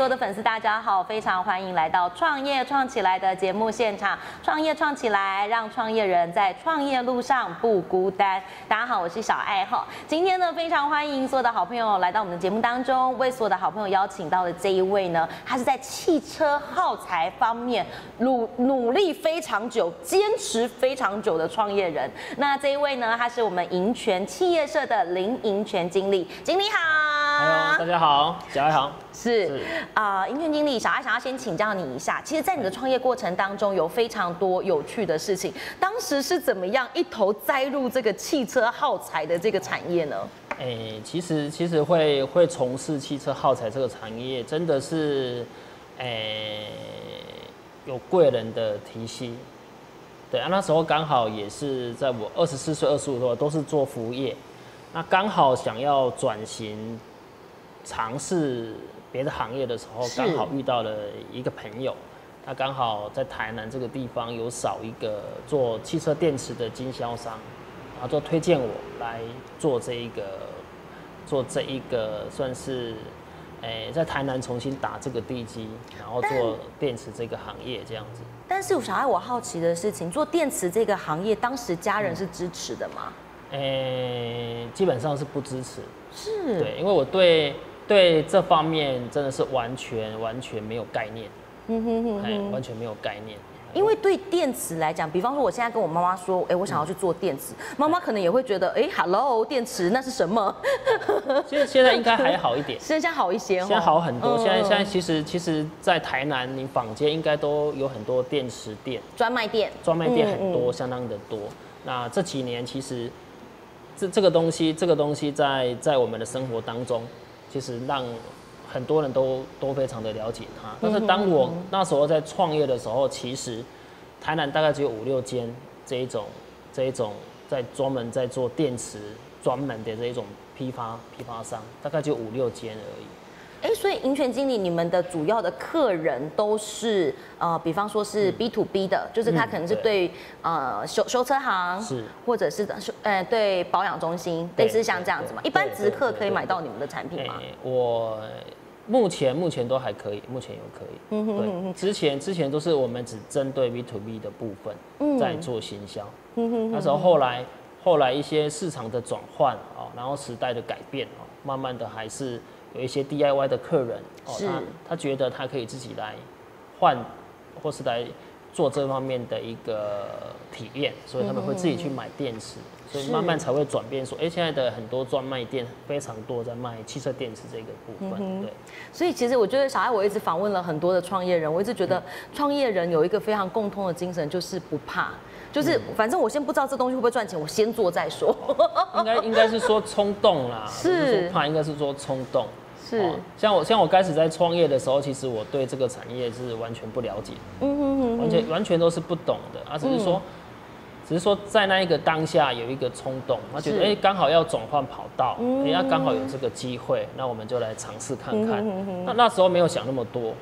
所有的粉丝大家好，非常欢迎来到创业创起来的节目现场。创业创起来，让创业人在创业路上不孤单。大家好，我是小爱哈。今天呢，非常欢迎所有的好朋友来到我们的节目当中。为所有的好朋友邀请到的这一位呢，他是在汽车耗材方面努努力非常久、坚持非常久的创业人。那这一位呢，他是我们银泉企业社的林银泉经理，经理好。大家好，小爱好。是是啊，银泉经理，小爱想要先请教你一下，其实，在你的创业过程当中，有非常多有趣的事情。当时是怎么样一头栽入这个汽车耗材的这个产业呢？诶、其实其实会会从事汽车耗材这个产业，真的是诶、有贵人的提携。对啊，那时候刚好也是在我二十四岁、二十五岁都是做服务业，那刚好想要转型尝试别的行业的时候，刚好遇到了一个朋友，他刚好在台南这个地方有少一个做汽车电池的经销商，然后就推荐我来做这一个做这一个算是。诶、在台南重新打这个地基，然后做电池这个行业这样子。但是小爱，我好奇的事情，做电池这个行业，当时家人是支持的吗？诶、基本上是不支持，是，对，因为我对对这方面真的是完全完全没有概念，嗯哼哼哎、哼。完全没有概念。因为对电池来讲，比方说我现在跟我妈妈说，哎，我想要去做电池，妈妈可能也会觉得，哎，hello，电池那是什么？现在现在应该还好一点，现在好一些哦，现在好很多。嗯现在现在嗯其实其实，在台南你坊间应该都有很多电池店，专卖店，专卖店很嗯多，相当的多。那这几年其实这这个东西，这个东西在在我们的生活当中，其实让很多人都都非常的了解它。但是当我那时候在创业的时候，其实台南大概只有五六间这一种这一种在专门在做电池专门的这一种批发批发商，大概就五六间而已。哎，所以银泉经理，你们的主要的客人都是呃，比方说是 B to B 的，就是他嗯可能是对对呃修修车行，是或者是修呃对保养中心，对类似像这样子嘛。一般直客可以买到你们的产品吗？欸我目前目前都还可以，目前有可以。嗯对，之前之前都是我们只针对 B to B 的部分嗯在做行销，那时候后来后来一些市场的转换哦，然后时代的改变哦，慢慢的还是有一些 DIY 的客人哦，他他觉得他可以自己来换，或是来做这方面的一个体验，所以他们会自己去买电池，所以慢慢才会转变说，哎、现在的很多专卖店非常多在卖汽车电池这个部分，对。所以其实我觉得小爱，我一直访问了很多的创业人，我一直觉得创业人有一个非常共通的精神，就是不怕。就是嗯反正我先不知道这东西会不会赚钱，我先做再说。应该应该是说冲动啦，是不是怕，应该是说冲动。是。哦，像我像我开始在创业的时候，其实我对这个产业是完全不了解，嗯哼哼完全完全都是不懂的。啊，只是说。只是说，在那一个当下有一个冲动，他觉得是哎，刚、好要转换跑道，哎、嗯呀，刚好有这个机会，那我们就来尝试看看。嗯哼哼那那时候没有想那么多，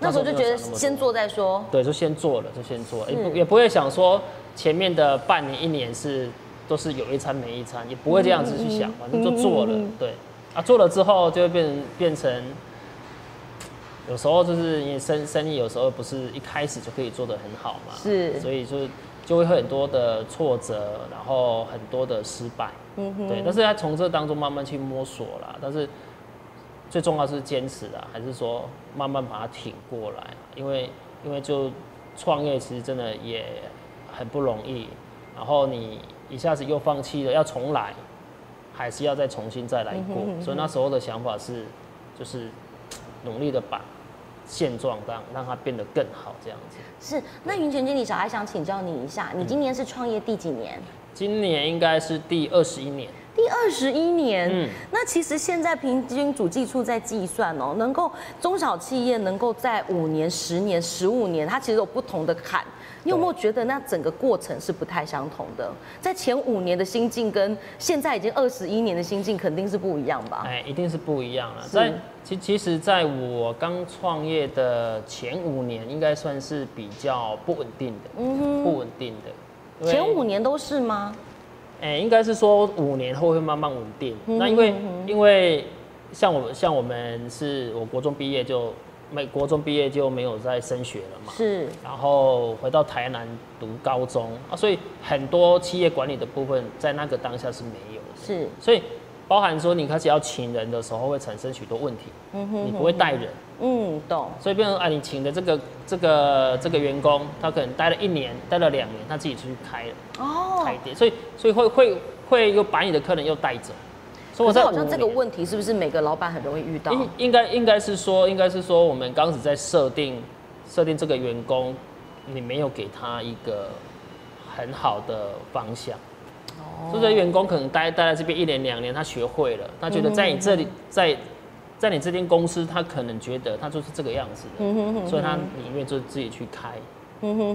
那时候就觉得先做再说。对，就先做了，就先做了，也不也不会想说前面的半年、一年是都是有一餐没一餐，也不会这样子去想，反正就做了，对，啊，做了之后就会变成变成，有时候就是你生生意有时候不是一开始就可以做得很好嘛，是。所以就就会很多的挫折，然后很多的失败，嗯哼。对，但是要从这当中慢慢去摸索啦，但是最重要是坚持啦，还是说慢慢把它挺过来？因为因为就创业其实真的也很不容易，然后你一下子又放弃了，要重来，还是要再重新再来过，所以那时候的想法是就是努力的把现状让让它变得更好这样子。是，那云泉经理，小艾想请教你一下，你今年是创业第几年？今年应该是第二十一年，第二十一年。嗯那其实现在平均主计处在计算哦，能够中小企业能够在五年、十年、十五年，它其实有不同的坎。你有没有觉得那整个过程是不太相同的？在前五年的心境跟现在已经二十一年的心境肯定是不一样吧？哎，一定是不一样了。是在其其实，在我刚创业的前五年，应该算是比较不稳定的，嗯不稳定的。前五年都是吗？哎、应该是说五年后会慢慢稳定。嗯那因为嗯因为像我像我们是我国中毕业就美国中毕业就没有再升学了嘛，是。然后回到台南读高中啊，所以很多企业管理的部分在那个当下是没有的，是，所以包含说你开始要请人的时候会产生许多问题，你不会带人，嗯，懂，所以变成啊，你请的这个这个这个员工，他可能待了一年，待了两年，他自己出去开了哦。开，店，所以所以会会会又把你的客人又带走，所以我好像这个问题是不是每个老板很容易遇到？应应该应该是说，应该是说，我们刚开始在设定设定这个员工，你没有给他一个很好的方向。哦。所以这员工可能待待在这边一年两年，他学会了，他觉得在你这里，在在你这间公司，他可能觉得他就是这个样子的，所以他宁愿就自己去开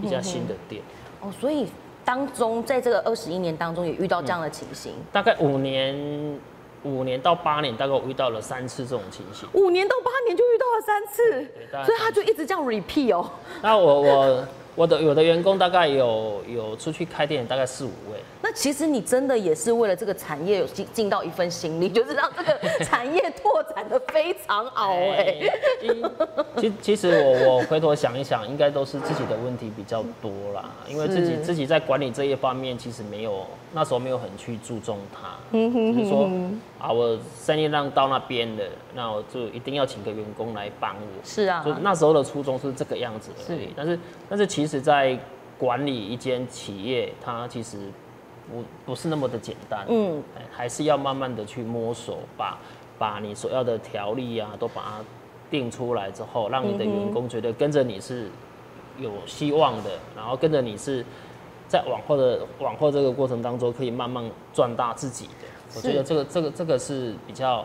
一家新的店。哦，所以当中在这个二十一年当中也遇到这样的情形，大概五年五年到八年，大概我遇到了三次这种情形。五年到八年就遇到了三次所以他就一直这样 repeat 哦。那我我我的有的员工大概有有出去开店，大概四五位。那其实你真的也是为了这个产业有尽尽到一份心力，就是让这个产业拓展的非常好哎。因其其实我我回头想一想，应该都是自己的问题比较多啦，因为自己自己在管理这一方面，其实没有那时候没有很去注重它，只是说啊，我生意让到那边了，那我就一定要请个员工来帮我。是啊，就那时候的初衷是这个样子而已。是，但是但是其实，在管理一间企业，它其实不不是那么的简单，嗯，哎还是要慢慢的去摸索，把把你所要的条例啊，都把它定出来之后，让你的员工觉得跟着你是有希望的，然后跟着你是在往后的往后这个过程当中，可以慢慢壮大自己的。我觉得这个这个这个是比较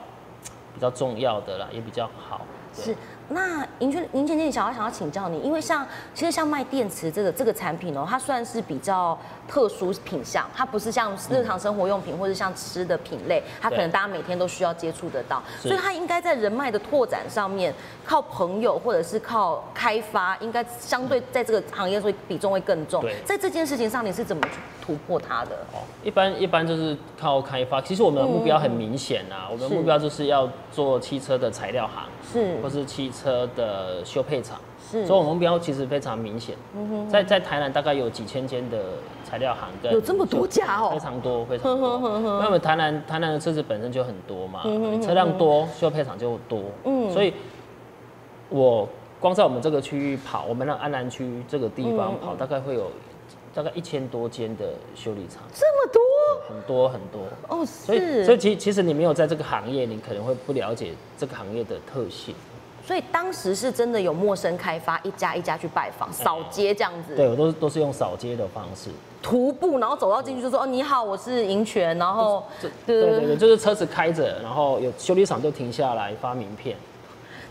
比较重要的啦，也比较好。对是。那银泉银泉经理想要想要请教你，因为像其实像卖电池这个这个产品哦，它算是比较特殊品相，它不是像日常生活用品或者像吃的品类，它可能大家每天都需要接触得到，所以它应该在人脉的拓展上面，靠朋友或者是靠开发，应该相对在这个行业会比重会更重对。在这件事情上，你是怎么去突破它的？哦，一般一般就是靠开发。其实我们的目标很明显啊，我们的目标就是要做汽车的材料行，是或是汽车的修配厂。是所以我们目标其实非常明显。嗯哼在在台南大概有几千间的材料行跟有这么多家哦非常多非常多。因为我们台南台南的车子本身就很多嘛，车辆多，修配厂就多。嗯所以我光在我们这个区域跑，我们那安南区这个地方跑，大概会有大概一千多间的修理厂，这么多很多很多。哦，所以，所以，其其实你没有在这个行业，你可能会不了解这个行业的特性。所以当时是真的有陌生开发，一家一家去拜访、扫街这样子。对我都都是用扫街的方式。徒步，然后走到进去就说：“哦，你好，我是银泉。”然后，对对对，就是车子开着，然后有修理厂就停下来发名片。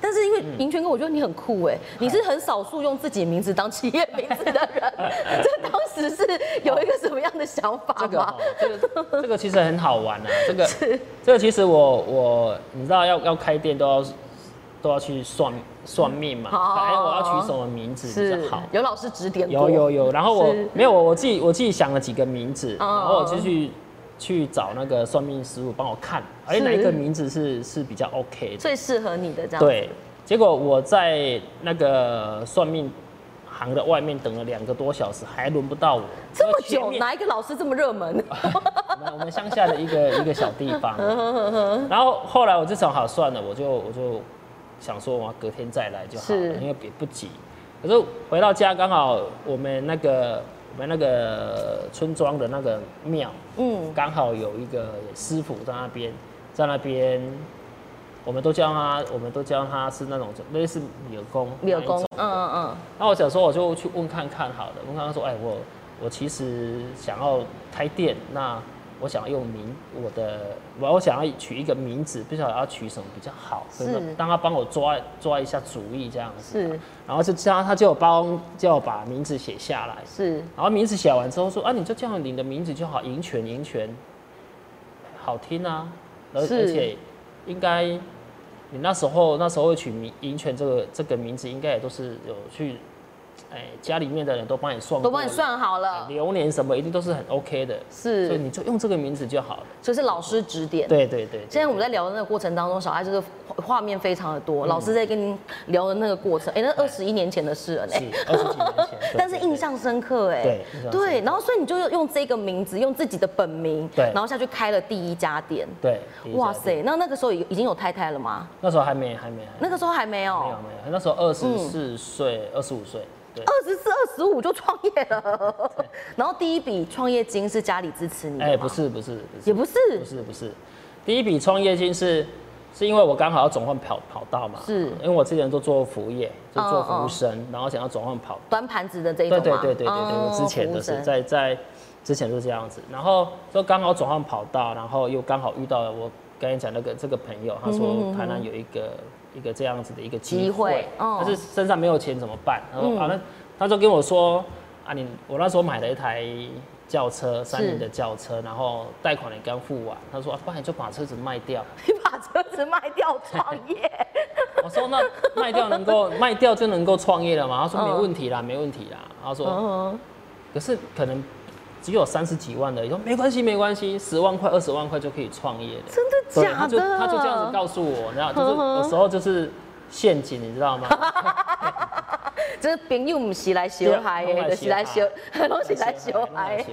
但是因为银泉哥，我觉得你很酷哎，你是很少数用自己名字当企业名字的人。这当时是有一个什么样的想法吗这个哦？这个 这个其实很好玩啊。这个这个其实我我你知道要要开店都要都要去算算命嘛，哦哎我要取什么名字比是较好。有老师指点过。有有有，然后我是没有我我自己我自己想了几个名字，哦然后我就去去找那个算命师傅帮我看，哎是哪一个名字是是比较 OK 的。最适合你的这样。，对，结果我在那个算命行的外面等了两个多小时，还轮不到我。这么久，哪一个老师这么热门？我 们我们乡下的一个一个小地方。嗯然后后来我就想好算了，我就我就想说我隔天再来就好了，因为也不急。可是回到家刚好我们那个我们那个村庄的那个庙，嗯，刚好有一个师傅在那边，在那边。我们都叫他，我们都叫他是那种类似柳工，柳工，嗯嗯嗯，那我想说，我就去问看看好了。问看看说，哎，我我其实想要开店，那我想要用名我的，我我想要取一个名字，不晓得要取什么比较好，是。所以说让他帮我抓抓一下主意这样子。是。然后就叫他，他就帮叫我把名字写下来。是，然后名字写完之后说啊，你就叫你的名字就好，银泉银泉，好听啊，而是。而且应该你那时候那时候会取名银泉这个这个名字，应该也都是有去哎，家里面的人都帮你算，都帮你算好了，流年什么一定都是很 OK 的，是，所以你就用这个名字就好了。就是老师指点。对对对。现在我们在聊的那个过程当中，小爱就是画面非常的多，老师在跟您聊的那个过程，哎，那二十一年前的事了，是二十几年前，但是印象深刻，哎，对对，然后所以你就用这个名字，用自己的本名，对，然后下去开了第一家店，对，哇塞，那那个时候已已经有太太了吗？那时候还没，还没，那个时候还没有，没有没有，那时候二十四岁，二十五岁。二十四、二十五就创业了，然后第一笔创业金是家里支持你？哎，不是不是，也不是，不是不是，第一笔创业金是是因为我刚好要转换跑跑道嘛，是。因为我之前都做服务业，就做服务生，然后想要转换跑端盘子的这一种对对对对对对，我之前都是在在之前都是这样子，然后就刚好转换跑道，然后又刚好遇到了我刚才讲那个这个朋友，他说台南有一个。一个这样子的一个机会，但是身上没有钱怎么办？然后啊，那他就跟我说啊，你我那时候买了一台轿车，三菱的轿车，然后贷款也刚付完。他说啊，不然你就把车子卖掉。你把车子卖掉创业？我说那卖掉能够卖掉就能够创业了吗？他说没问题啦，没问题啦。他说，可是可能。只有三十几万的，你说没关系没关系，十万块二十万块就可以创业的，真的假的？他就他就这样子告诉我，然后就是有时候就是陷阱，你知道吗？就是朋友不是来小孩的，是来小，都 是来小孩。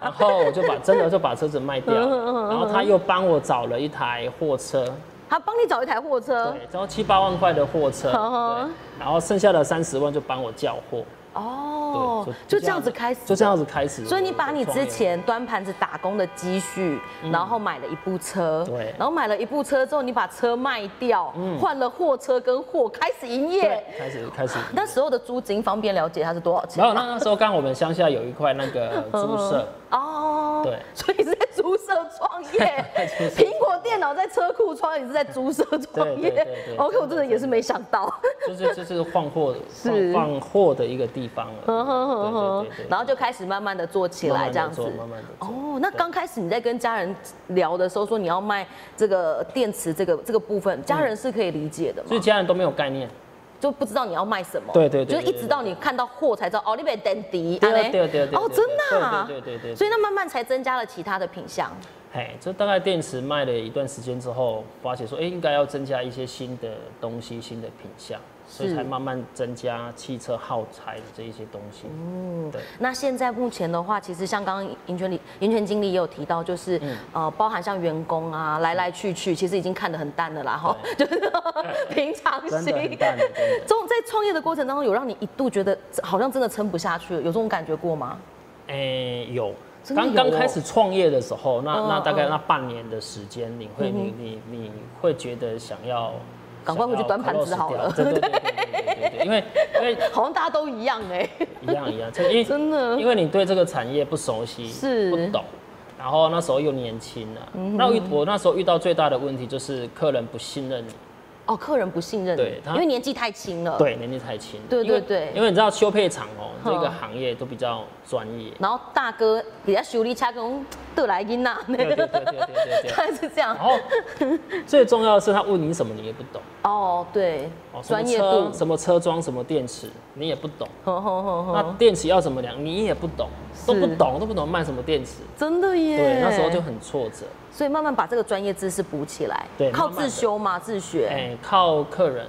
然后我就把真的就把车子卖掉，然后他又帮我找了一台货车，他帮你找一台货车，对，然后七八万块的货车，然后剩下的三十万就帮我叫货。哦，就这样子开始，就这样子开始。所以你把你之前端盘子打工的积蓄，然后买了一部车，对，然后买了一部车之后，你把车卖掉，换了货车跟货，开始营业，开始开始。那时候的租金方便了解它是多少钱？没有，那那时候刚我们乡下有一块那个 租舍。哦，对，所以是在租舍创业。苹果电脑在车库创业，你是在租舍创业。对对对。OK，我真的也是没想到。就是就是换货，是放货的一个地方了。然后就开始慢慢的做起来，这样子。慢慢的。哦，那刚开始你在跟家人聊的时候，说你要卖这个电池这个这个部分，家人是可以理解的吗？所以家人都没有概念。就不知道你要卖什么，对对对，就是一直到你看到货才知道哦，你被等迪，对对对哦，真的，对对对对，所以那慢慢才增加了其他的品相。嘿，这大概电池卖了一段时间之后，发现说，哎，应该要增加一些新的东西、新的品相。所以才慢慢增加汽车耗材的这一些东西。嗯，对。那现在目前的话，其实像刚刚银泉里银泉经理也有提到，就是呃，包含像员工啊，来来去去，其实已经看得很淡了啦，哈，就是 平常心。真的中在创业的过程当中，有让你一度觉得好像真的撑不下去了，有这种感觉过吗？哎，有。刚刚开始创业的时候，那那大概那半年的时间，你会你你你会觉得想要。赶快回去端盘子好了。对因为因为 好像大家都一样 哎。一样一样，因为真的，因为你对这个产业不熟悉，是不懂，然后那时候又年轻了，那我那时候遇到最大的问题就是客人不信任你。哦，客人不信任，对，因为年纪太轻了。对，年纪太轻。对对对。因为你知道修配厂哦，这个行业都比较专业。然后大哥比较修理车工得来音呐。对对对对对对。他是这样。然后最重要的是他问你什么你也不懂。哦，对。专业度，什么车装什么电池你也不懂。那电池要怎么量你也不懂，都不懂都不懂卖什么电池。真的耶。对，那时候就很挫折。所以慢慢把这个专业知识补起来，对，靠自修嘛，自学，哎，靠客人，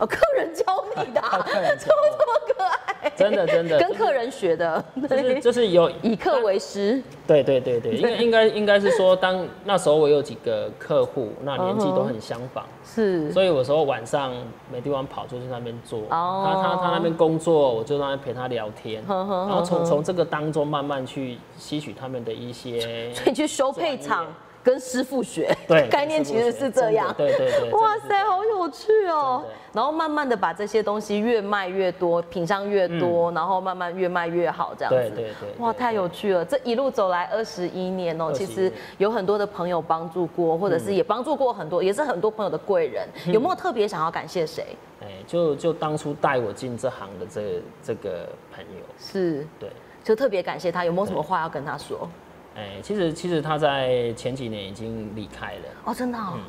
哦，客人教你的，怎 么这么可爱？真的真的，跟客人学的，就是就是有以客为师，对对对对，应该应该应该是说，当那时候我有几个客户，那年纪都很相仿，是，所以有时候晚上没地方跑，就去那边做，他他他那边工作，我就让他陪他聊天，然后从从这个当中慢慢去吸取他们的一些，所以去修配厂。跟师傅学，对，概念其实是这样。对对对。哇塞，好有趣哦！然后慢慢的把这些东西越卖越多，品相越多，然后慢慢越卖越好，这样子。对对对。哇，太有趣了！这一路走来二十一年哦，其实有很多的朋友帮助过，或者是也帮助过很多，也是很多朋友的贵人。有没有特别想要感谢谁？哎，就就当初带我进这行的这这个朋友。是。对。就特别感谢他，有没有什么话要跟他说？哎，其实其实他在前几年已经离开了哦，真的。嗯，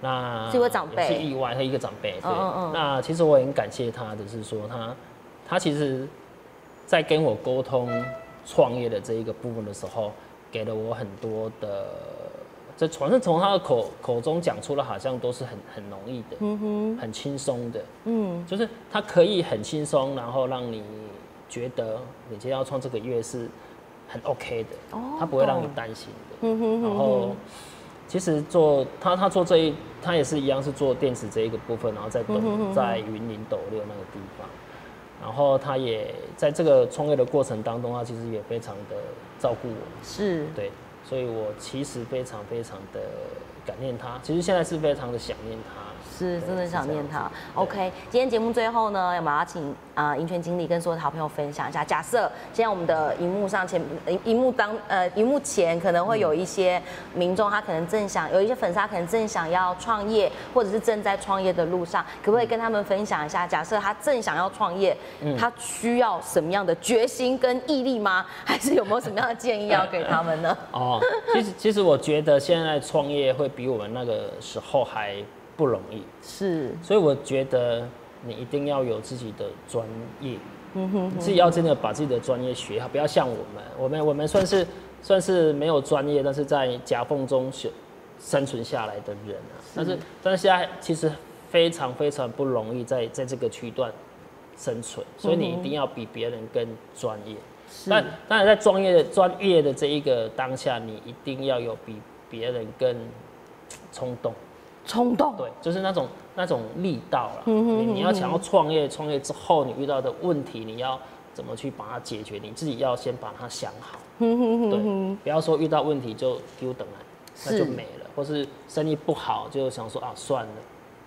那是一位长辈，是意外，他一个长辈。对，那其实我很感谢他的是说他他其实，在跟我沟通创业的这一个部分的时候，给了我很多的，这反正从他的口口中讲出来，好像都是很很容易的，嗯哼，很轻松的，嗯，就是他可以很轻松，然后让你觉得你今天要创这个月是很 OK 的，哦，他不会让你担心的，嗯哼，然后其实做他他做这一他也是一样是做电池这一个部分，然后在斗在云林斗六那个地方。然后他也在这个创业的过程当中，他其实也非常的照顾我，是。对，所以我其实非常非常的感念他，其实现在是非常的想念他。是真的想念他。OK，今天节目最后呢，我们要请啊银泉经理跟所有的好朋友分享一下。假设现在我们的荧幕上前荧幕当呃荧幕前可能会有一些民众，他可能正想有一些粉丝，他可能正想要创业，或者是正在创业的路上，可不可以跟他们分享一下？假设他正想要创业，他需要什么样的决心跟毅力吗？还是有没有什么样的建议要给他们呢？哦，其实其实我觉得现在创业会比我们那个时候还。不容易。是，所以我觉得你一定要有自己的专业，嗯哼，自己要真的把自己的专业学好，不要像我们，我们我们算是算是没有专业，但是在夹缝中生生存下来的人啊。但是但是现在其实非常非常不容易在在这个区段生存，所以你一定要比别人更专业。但当然在专业的专业的这一个当下，你一定要有比别人更冲动。冲动，对，就是那种那种力道了。你你要想要创业，创业之后你遇到的问题，你要怎么去把它解决？你自己要先把它想好。对，不要说遇到问题就丢等来，那就没了。或是生意不好就想说啊算了。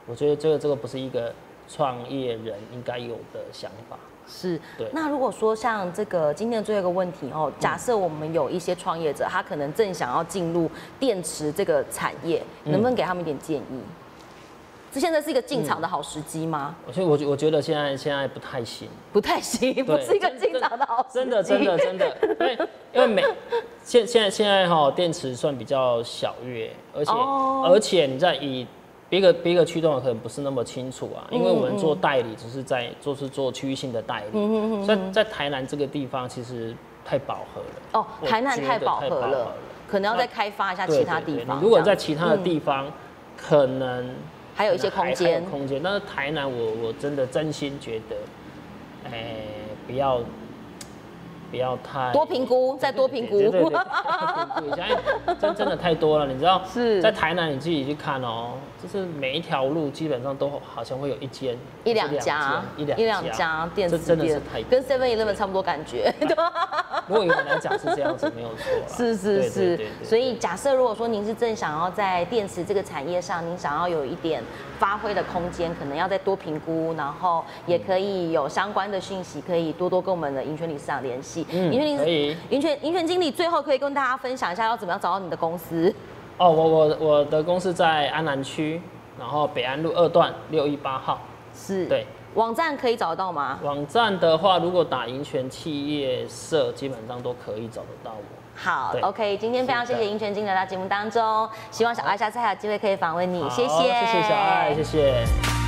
我觉得这个这个不是一个创业人应该有的想法。是，那如果说像这个今天的最后一个问题哦，假设我们有一些创业者，他可能正想要进入电池这个产业，能不能给他们一点建议？这现在是一个进场的好时机吗？所以，我我觉得现在现在不太行，不太行，不是一个进场的好。真的，真的，真的，因为因为每现现在现在哈电池算比较小月，而且而且你在以。别个别个驱动可能不是那么清楚啊，因为我们做代理只是在就是做区域性的代理，所以在台南这个地方其实太饱和了。哦，台南太饱和了，可能要再开发一下其他地方。如果在其他的地方，可能还有一些空间。空间，但是台南我我真的真心觉得，哎，不要。不要太多评估，再多评估。对对对，现在真真的太多了，你知道？是在台南你自己去看哦，就是每一条路基本上都好像会有一间、一两家、一两一两家店，这真的是太跟 Seven Eleven 差不多感觉。如果有人来讲是这样子，没有错。是是是，所以假设如果说您是正想要在电池这个产业上，您想要有一点发挥的空间，可能要再多评估，然后也可以有相关的讯息，可以多多跟我们的银泉理事长联系。嗯，可以。银泉银泉经理最后可以跟大家分享一下，要怎么样找到你的公司？哦，我我我的公司在安南区，然后北安路二段六一八号。是。对。网站可以找得到吗？网站的话，如果打银泉企业社，基本上都可以找得到我。好，OK，今天非常谢谢银泉经理来到节目当中，希望小爱下次还有机会可以访问你，谢谢，谢谢小爱，谢谢。